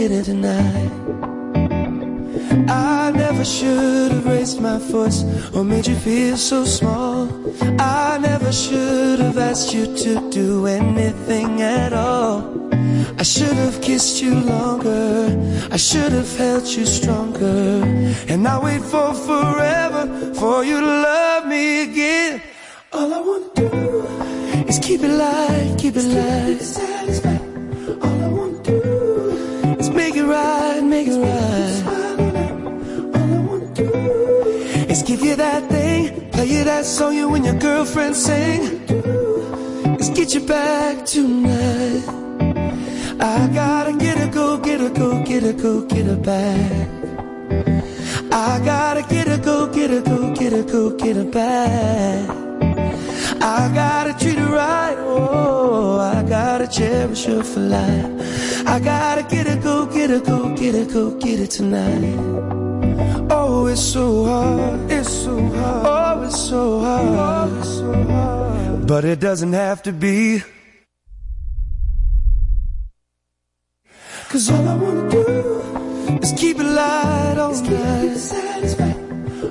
her, go get her tonight. I never should have raised my voice or made you feel so small. I never should have asked you to do anything at all. I should have kissed you longer. I should have held you stronger. And I wait for forever for you to love me again. All I wanna do is keep it light, keep it light. That thing, play you that song you and your girlfriend sing. Is get you back tonight. I gotta get her, go get her, go get her, go get her back. I gotta get her, go get her, go get her, go get her back. I gotta treat her right, oh, I gotta cherish her for life. I gotta get her, go get her, go get her, go get her tonight. Oh, it's so hard, it's so hard, oh, it's so hard, oh, it's so hard. But it doesn't have to be. Cause all I wanna do is keep it light all night.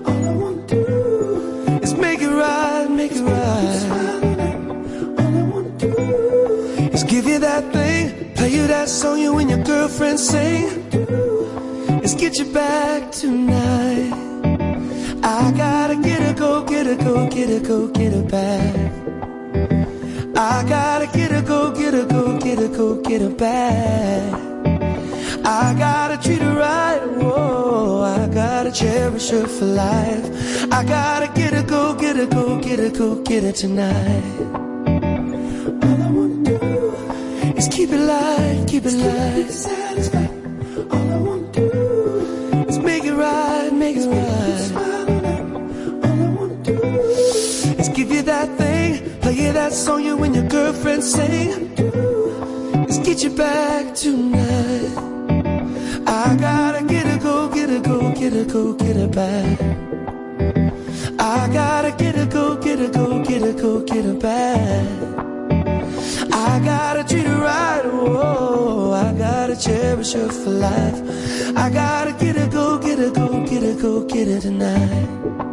All I wanna do is make it right, make it right. All I wanna do is give you that thing, play you that song you and your girlfriend sing. Get you back tonight. I gotta get her, go get her, go get her, go get her back. I gotta get her, go get her, go get her, go get her back. I gotta treat her right, whoa, I gotta cherish her for life. I gotta get her, go get her, go get her, go get her tonight. All I wanna do is keep it light, keep it light. That song you and your girlfriend sing. Is get you back tonight. I gotta get her, go get her, go get her, go get her back. I gotta get her, go get her, go get her, go get her back. I gotta treat her right, oh, I gotta cherish her for life. I gotta get her, go get her, go get her, go get her tonight.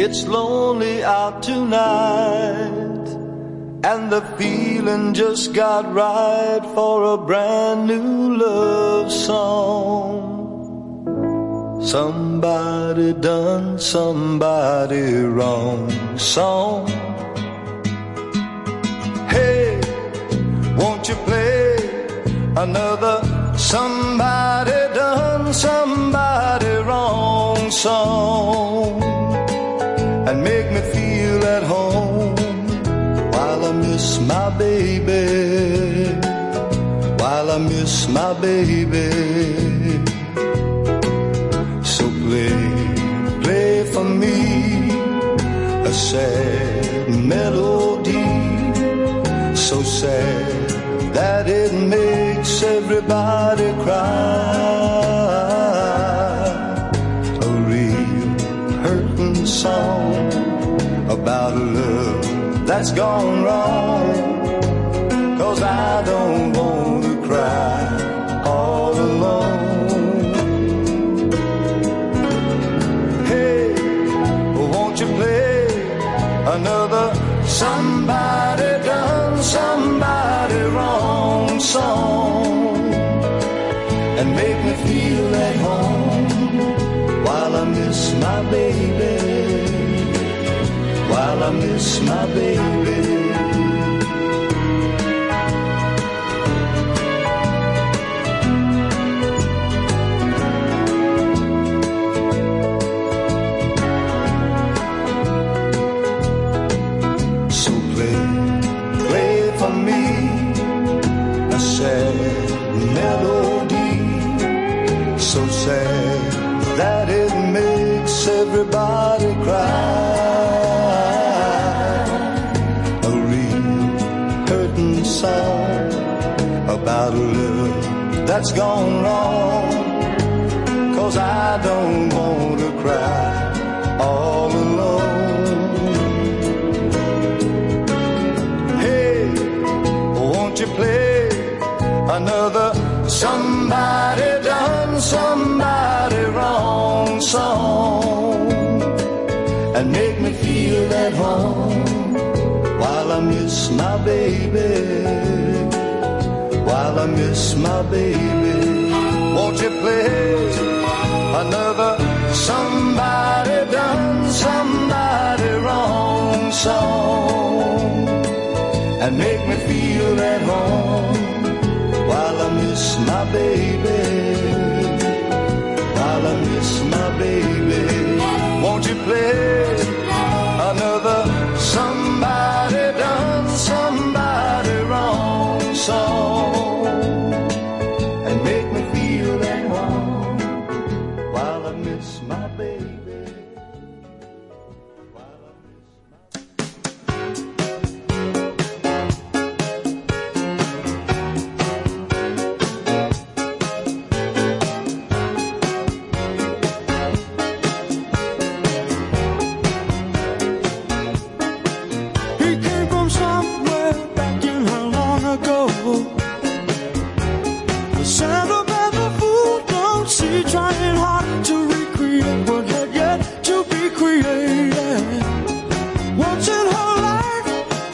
It's lonely out tonight, and the feeling just got right for a brand new love song. Somebody done somebody wrong song. Hey, won't you play another somebody done somebody wrong song? And make me feel at home while I miss my baby, while I miss my baby. So play, play for me a sad melody, so sad that it makes everybody cry. A real hurting song about a love that's gone wrong. Cause I don't want to cry all alone. Hey, won't you play another somebody done somebody wrong song and make me feel at home while I miss my baby I miss my baby. that's gone wrong. Cause I don't want to cry all alone. Hey, won't you play another somebody done somebody? miss my baby. Won't you please? Another somebody done somebody wrong song and make me feel at home while I miss my baby. While I miss my baby, won't you please?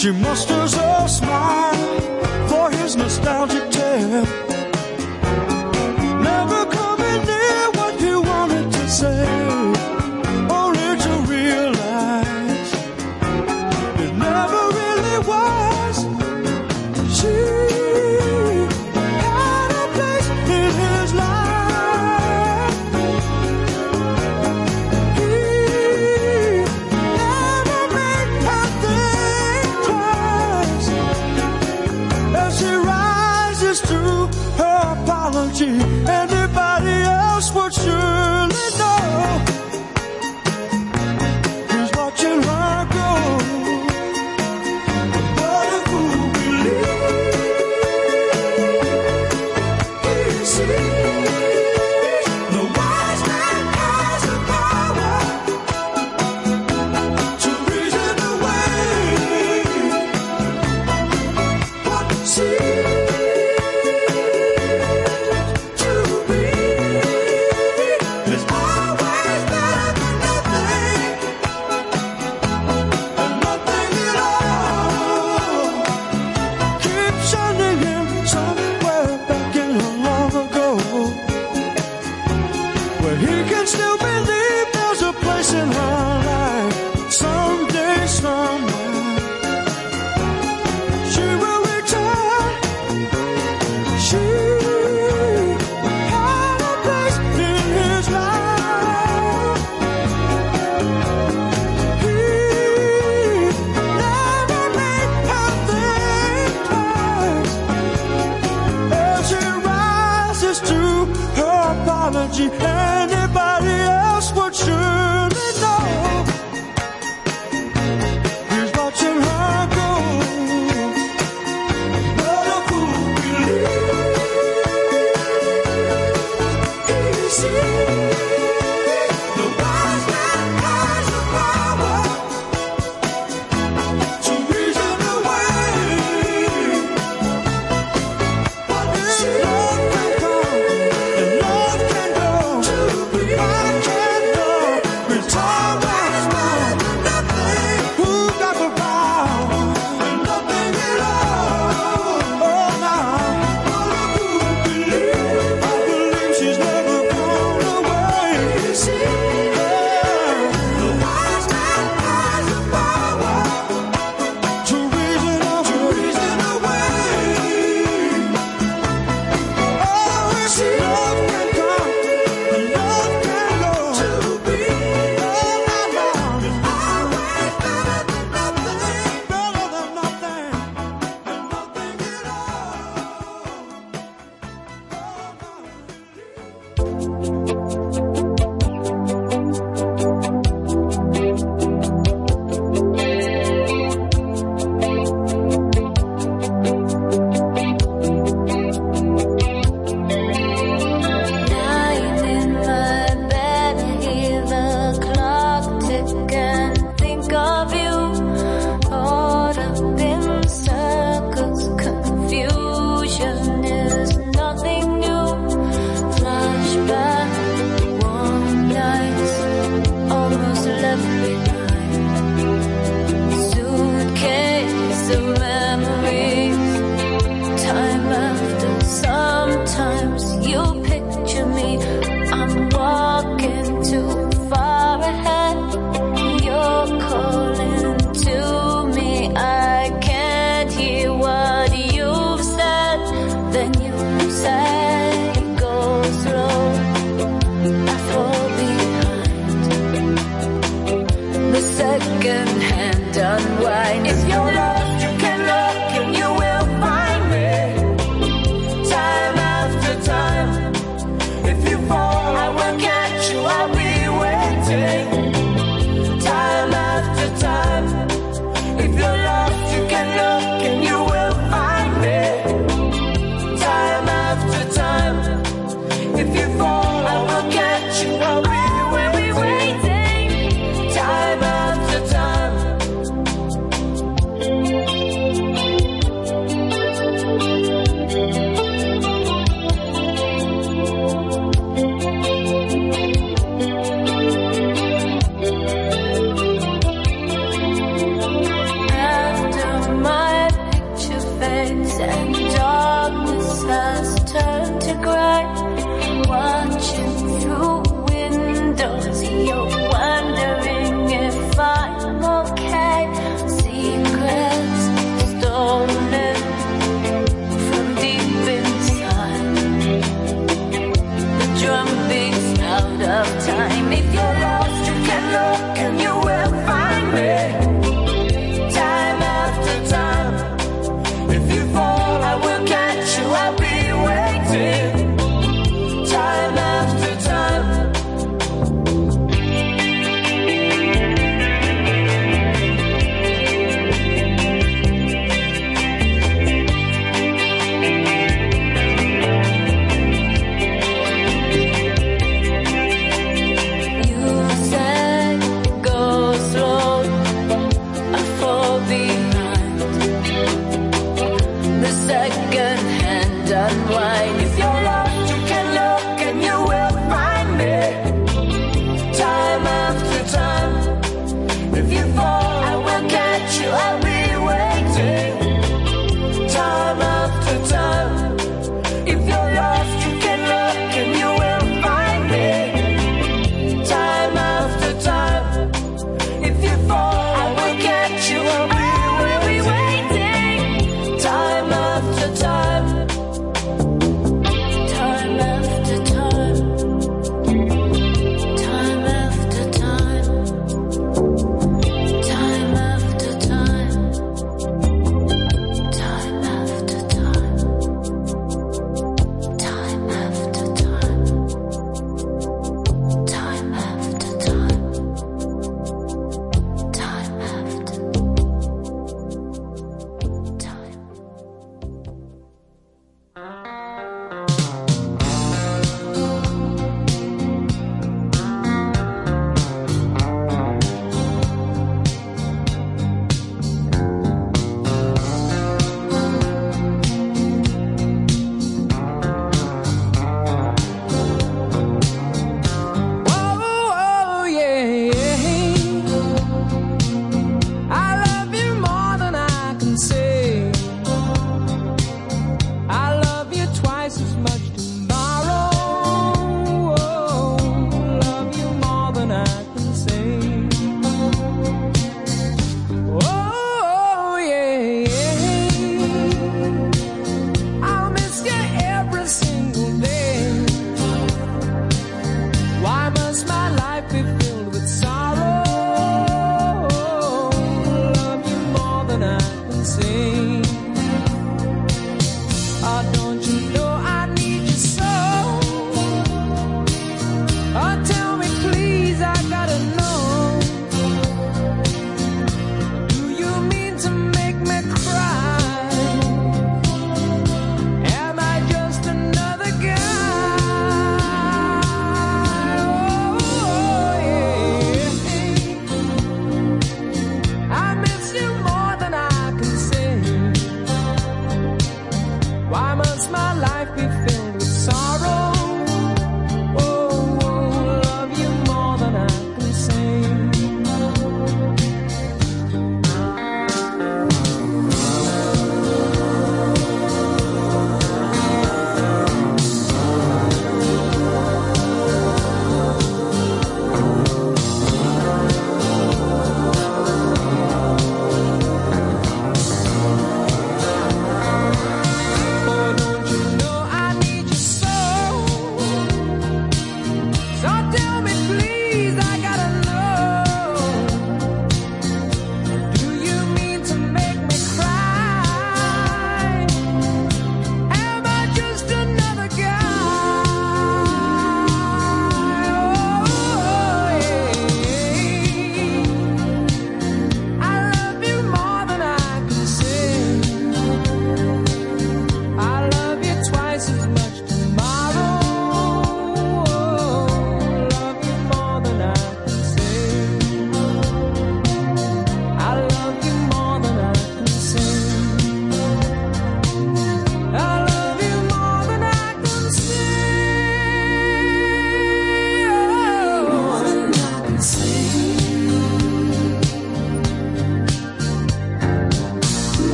She musters.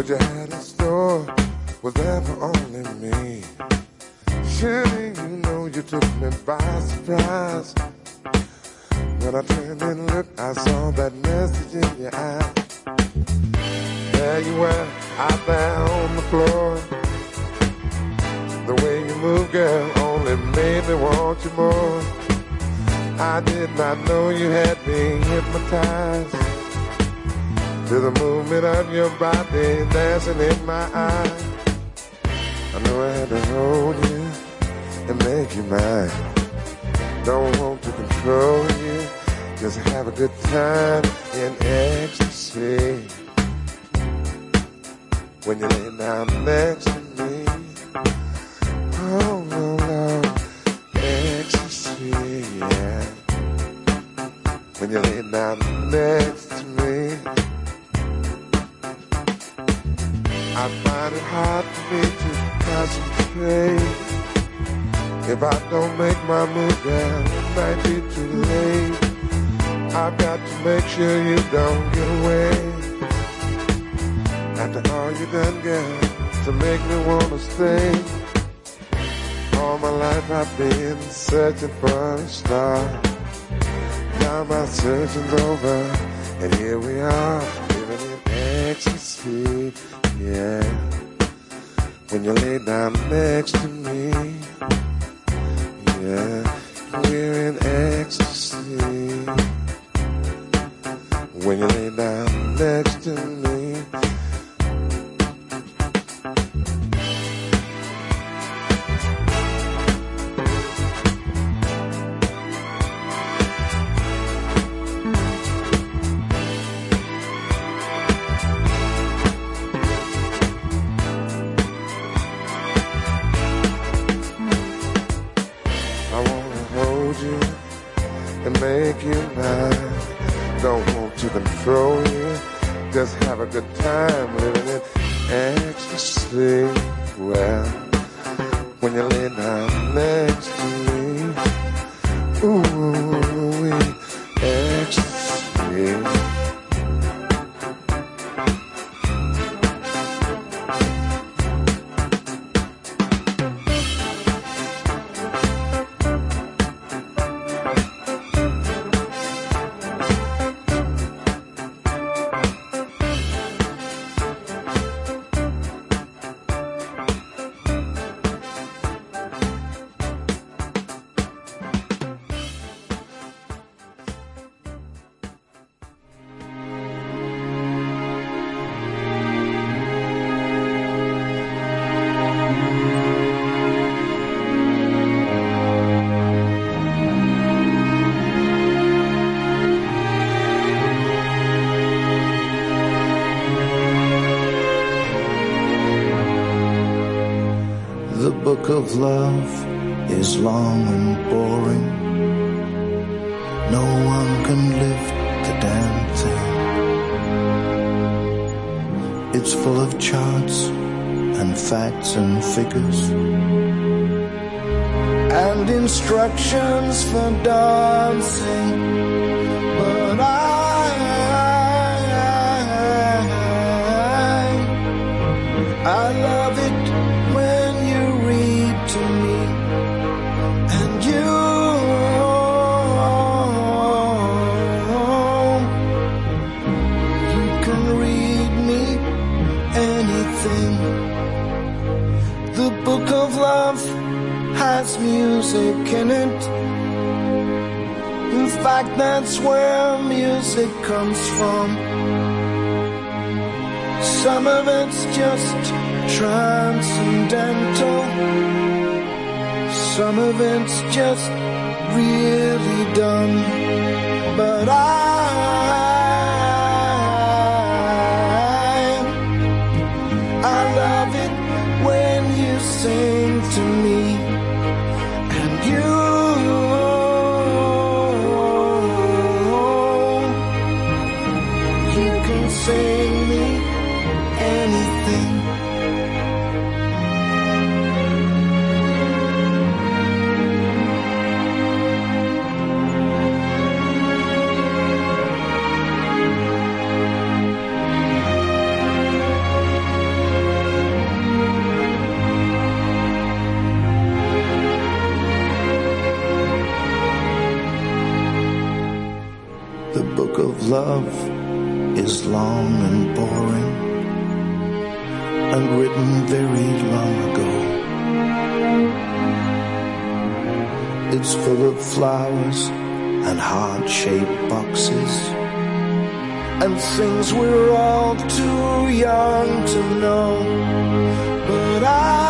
What you had in store was for only me. Surely you know you took me by surprise. When I turned and looked, I saw that message in your eye. There you were, out there on the floor. The way you move, girl, only made me want you more. I did not know you had me hypnotized to the movement of your body dancing in my eyes. I knew I had to hold you and make you mine. Don't want to control you, just have a good time in ecstasy. When you lay down next to me, oh no, no, ecstasy, yeah. When you lay down next If I don't make my move, girl, it might be too late. I've got to make sure you don't get away. After all you done, girl, to make me wanna stay. All my life I've been searching for a star. Now my searching's over, and here we are, living in ecstasy. Yeah, when you lay down next to me, yeah, we're in ecstasy. When you lay down next to me. Of love is long and boring. No one can lift the damn thing. It's full of charts and facts and figures and instructions for dancing. Comes from some of it's just transcendental. Some of it's just really dumb. But I, Full of flowers and heart-shaped boxes and things we're all too young to know. But I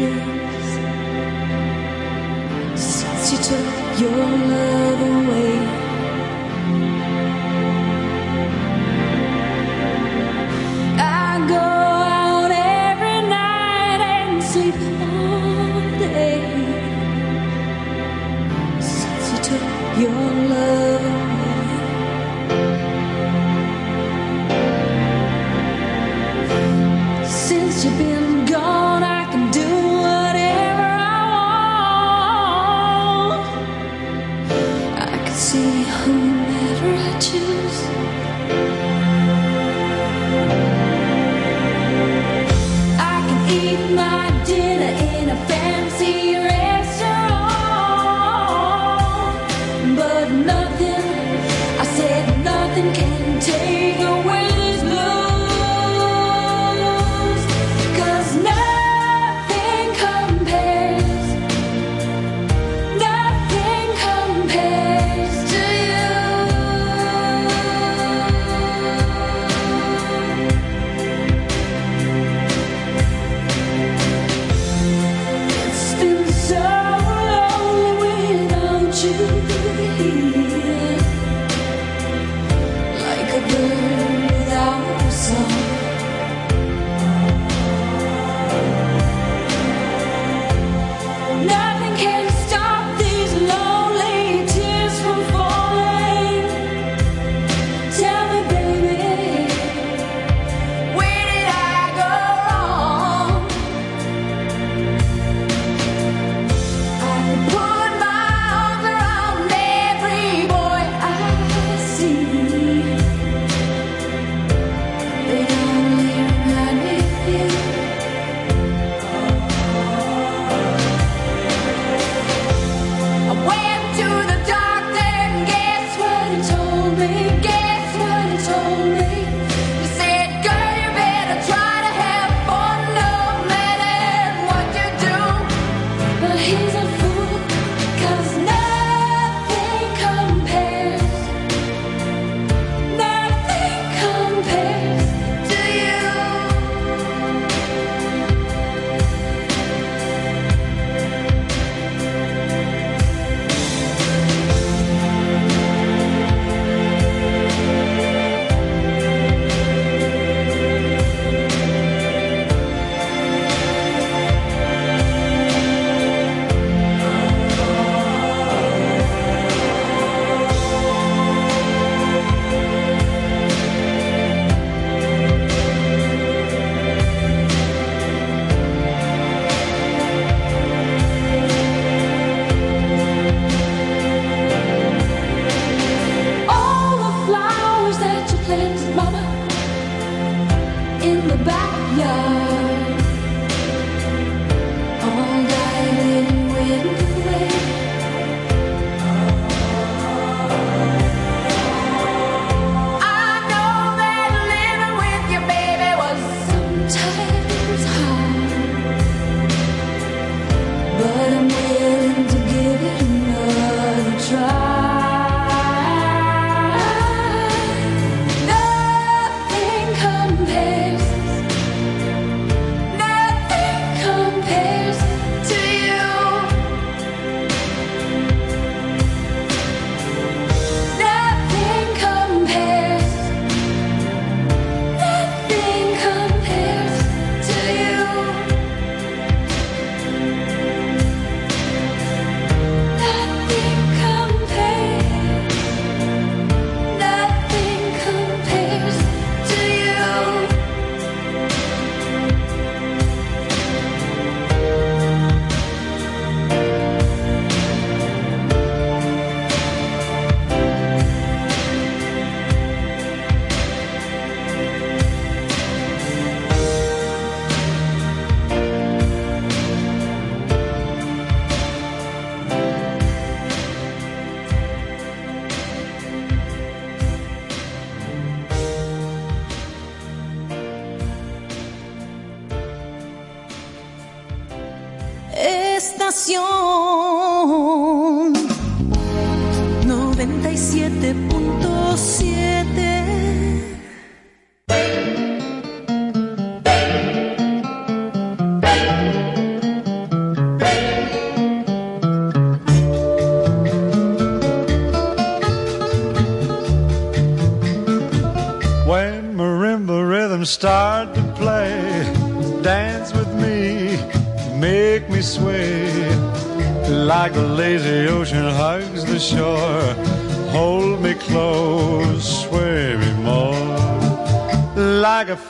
days since you took your love away.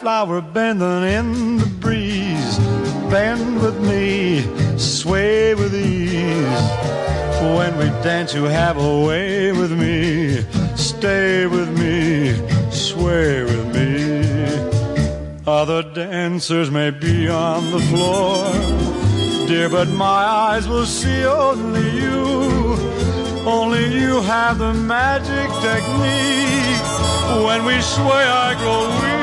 Flower bending in the breeze, bend with me, sway with ease. When we dance, you have a way with me. Stay with me, sway with me. Other dancers may be on the floor, dear, but my eyes will see only you. Only you have the magic technique. When we sway, I grow weak.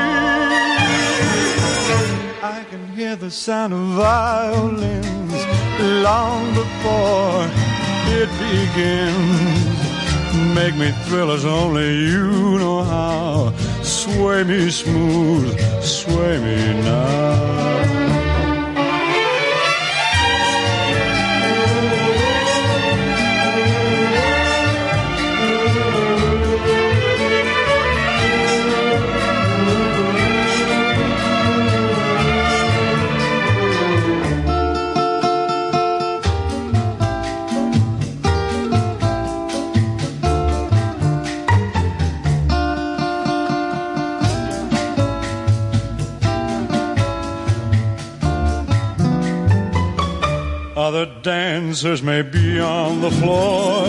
The sound of violins long before it begins. Make me thrill as only you know how. Sway me smooth, sway me now. Dancers may be on the floor,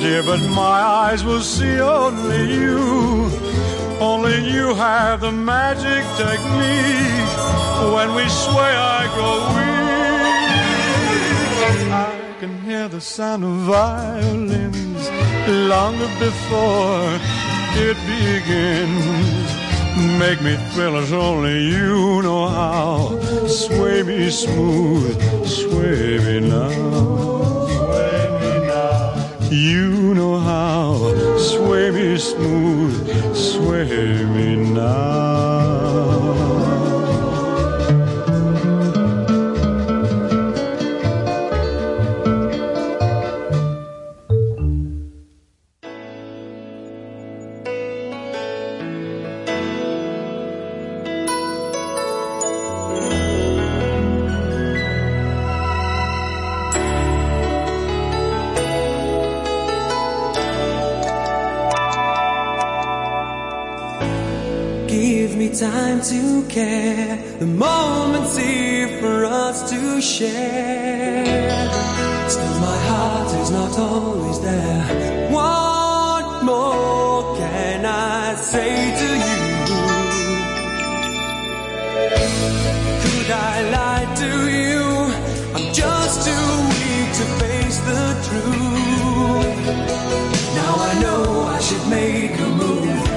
dear, but my eyes will see only you. Only you have the magic technique. When we sway, I grow weak. I can hear the sound of violins longer before it begins. Make me thrill as only you know how. Sway me smooth, sway me now. Sway me now. You know how. Sway me smooth, sway me now. Time to care. The moment's here for us to share. Still, my heart is not always there. What more can I say to you? Could I lie to you? I'm just too weak to face the truth. Now I know I should make a move.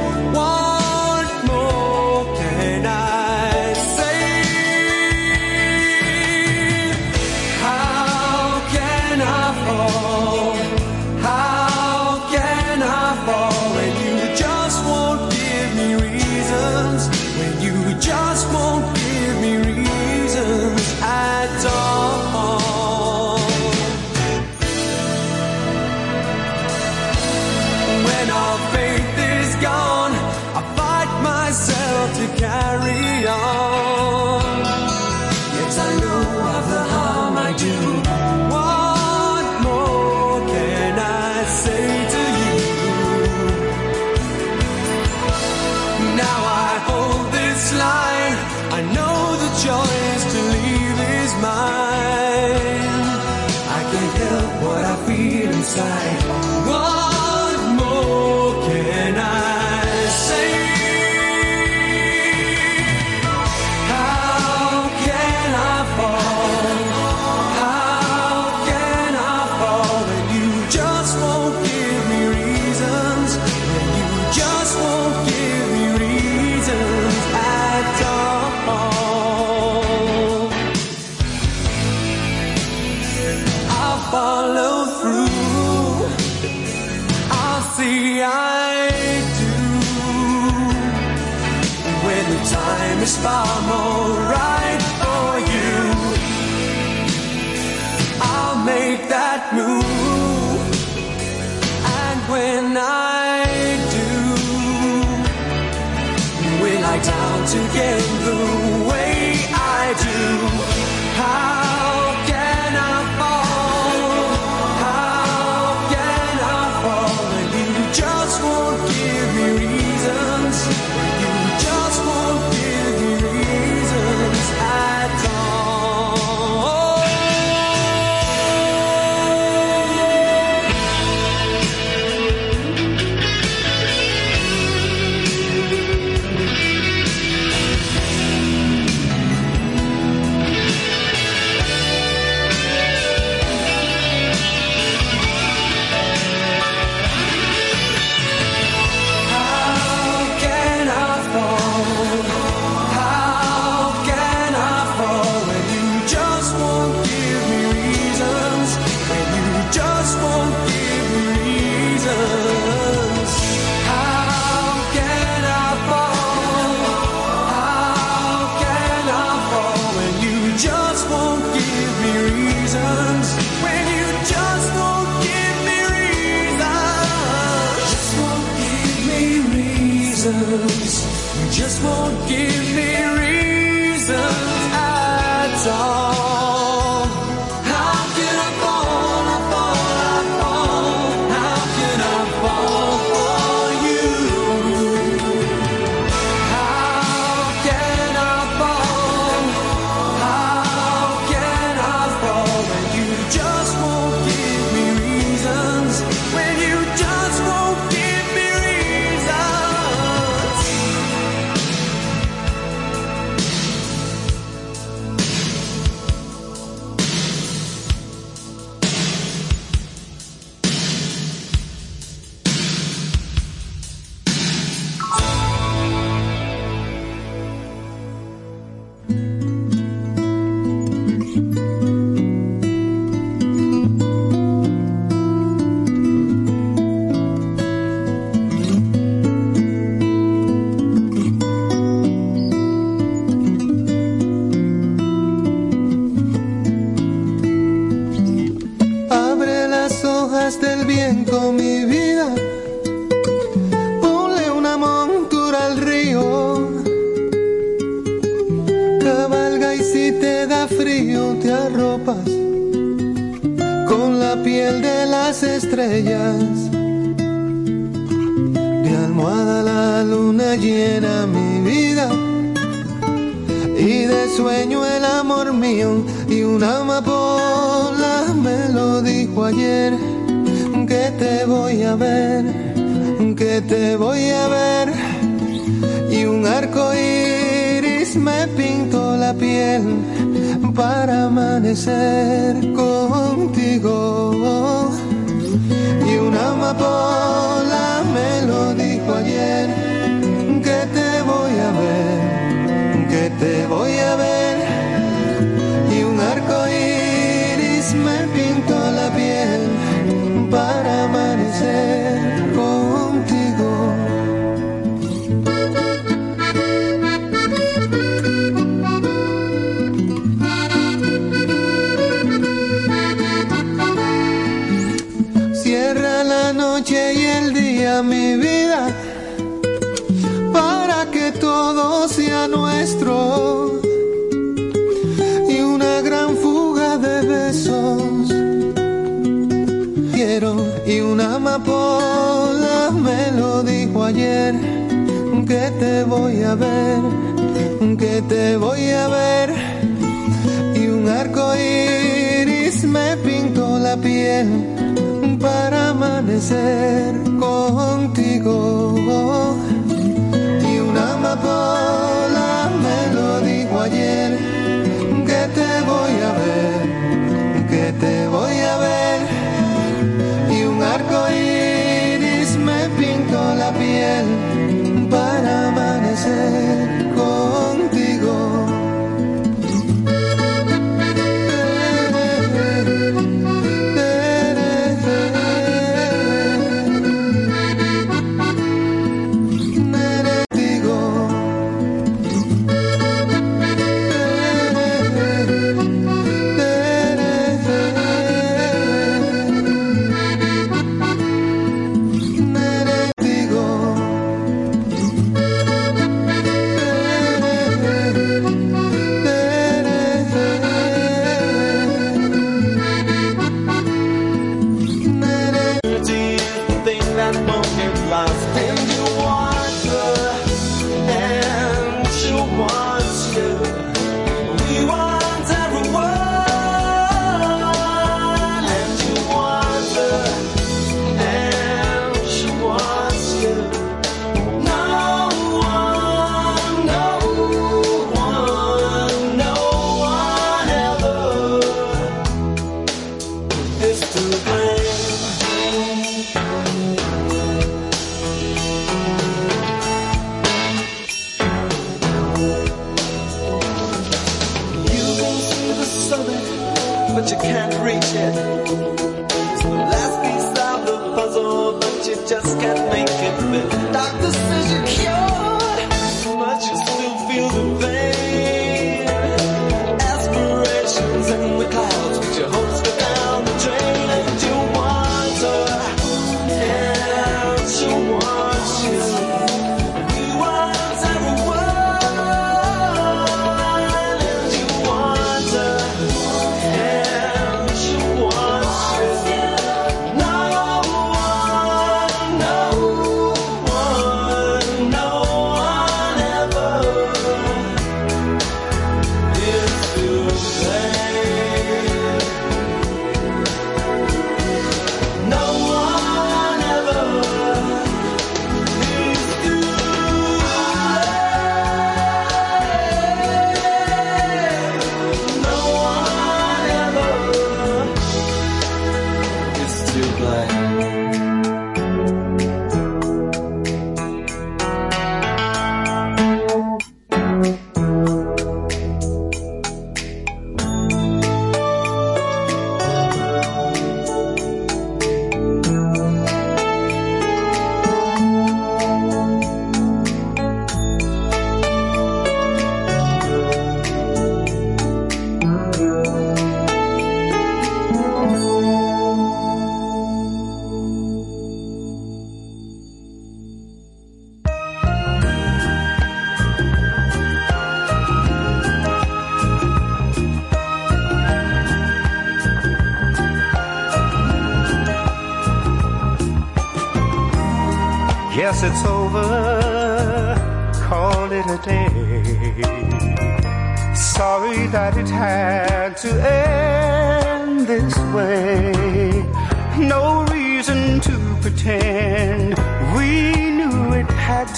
Just won't give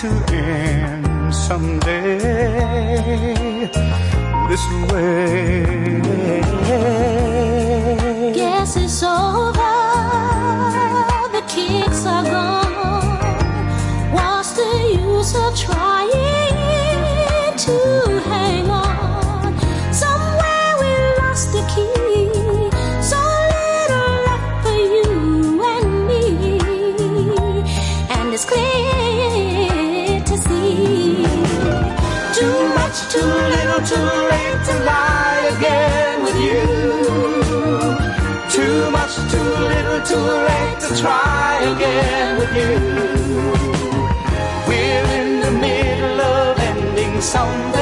to end someday. 心。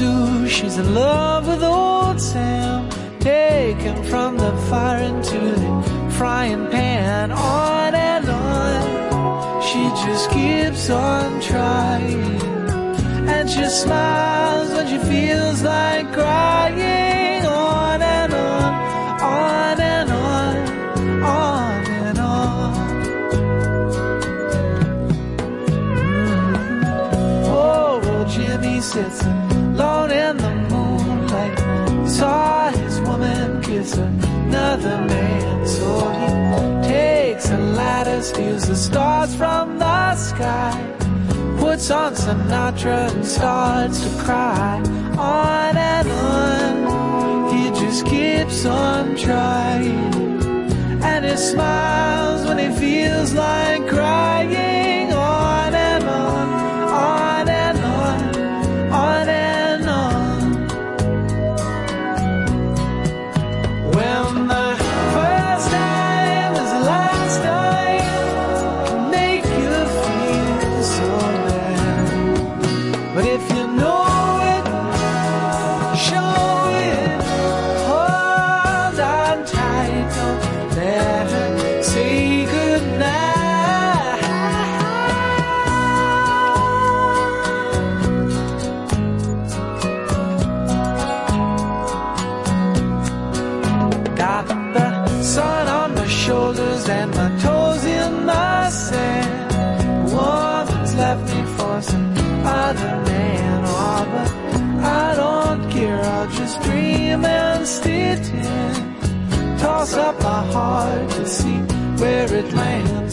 Sue, she's in love with old Sam. Taken from the fire into the frying pan. On and on, she just keeps on trying. And she smiles when she feels like crying. steals the stars from the sky. Puts on Sinatra and starts to cry. On and on, he just keeps on trying. And he smiles when he feels like crying. to see where it lands.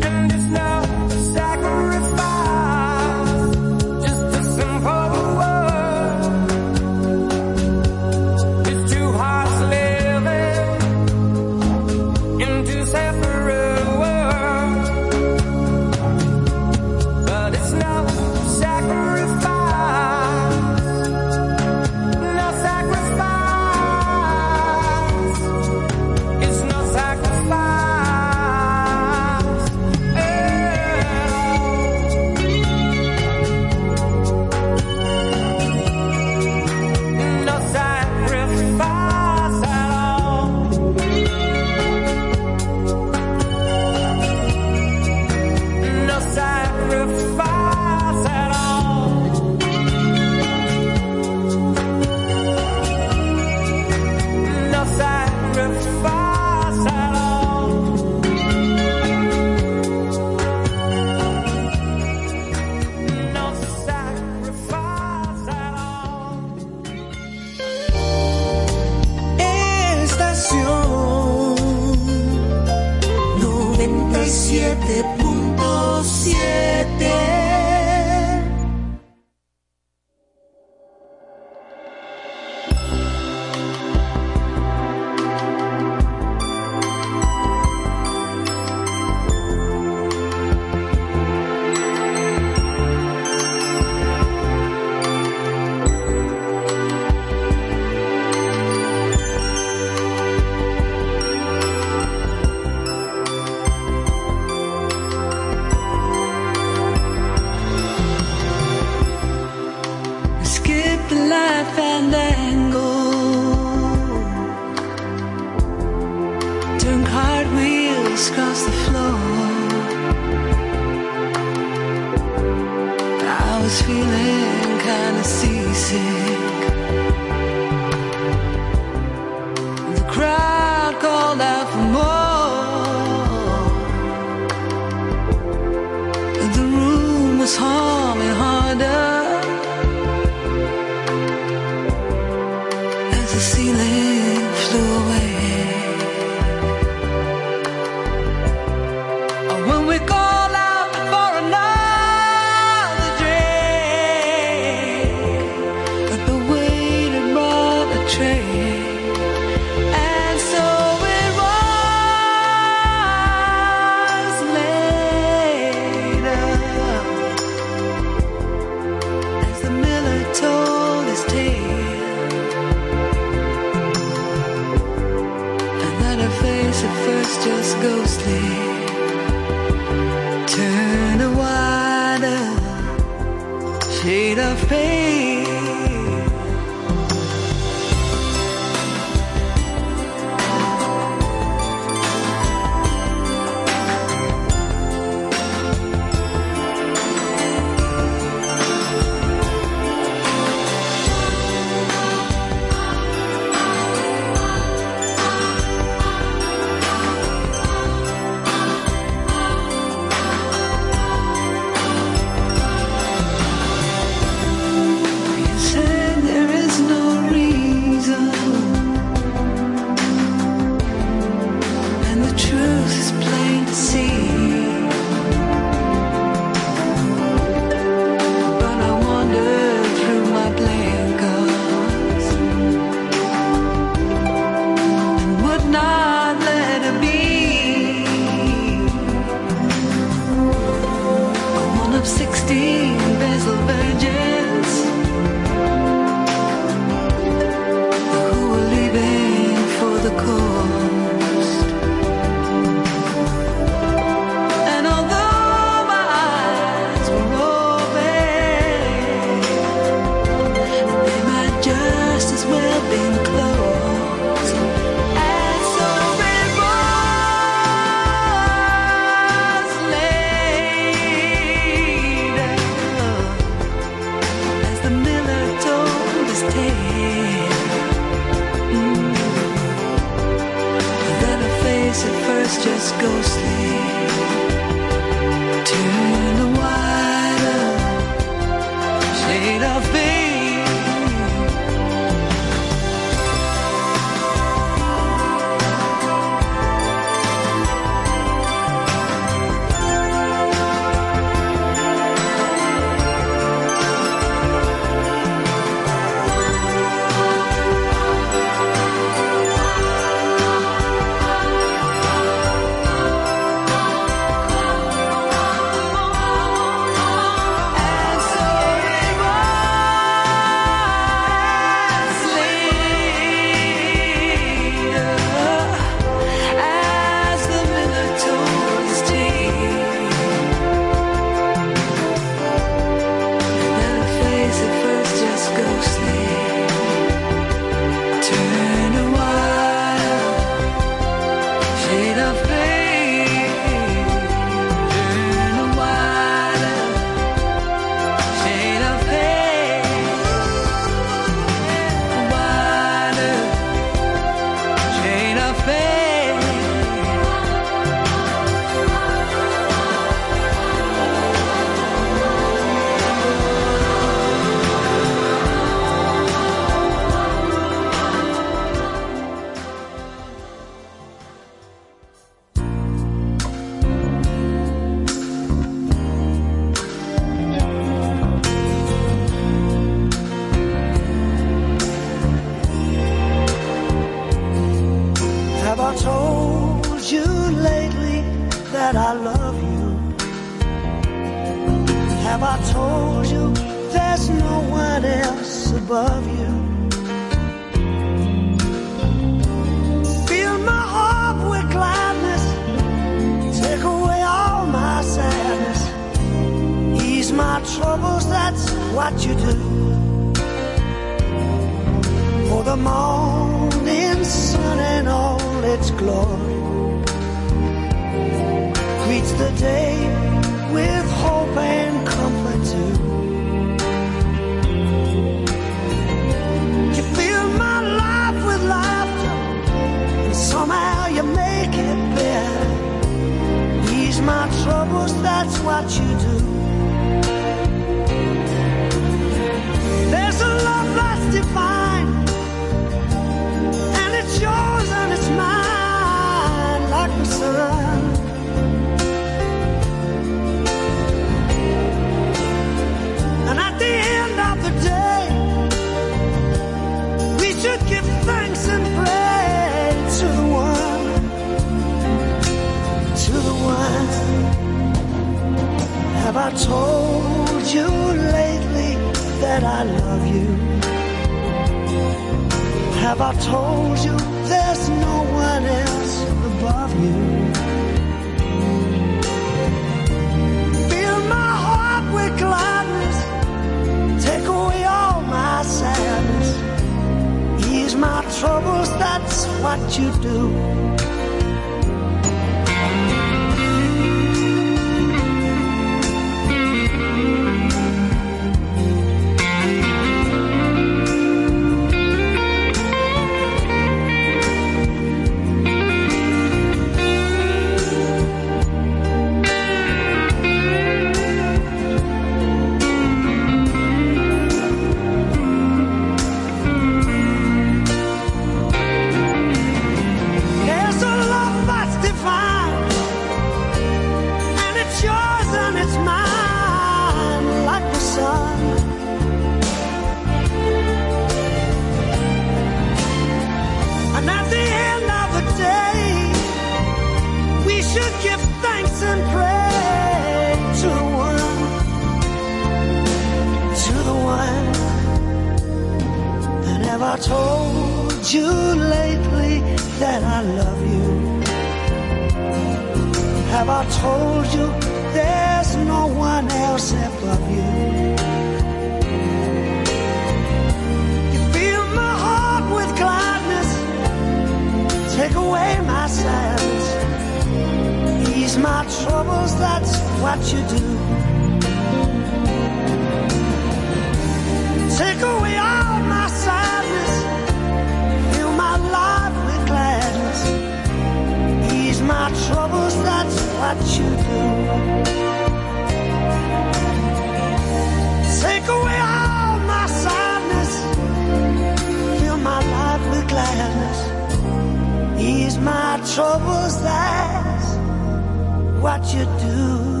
You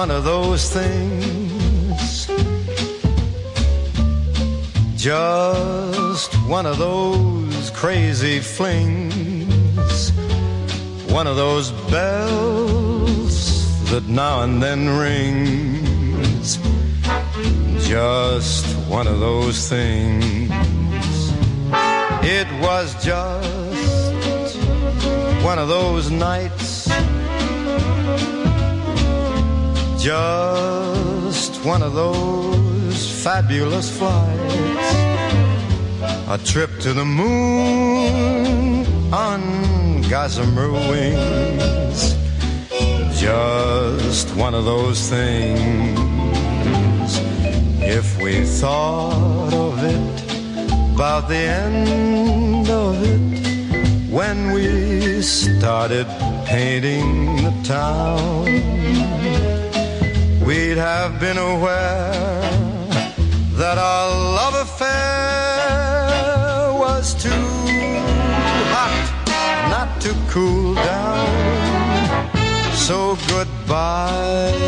one of those things. Just one of those crazy flings. One of those bells that now and then rings. Just one of those things. It was just one of those nights. Just one of those fabulous flights. A trip to the moon on gossamer wings. Just one of those things. If we thought of it, about the end of it, when we started painting the town, have been aware that our love affair was too hot not to cool down. So goodbye.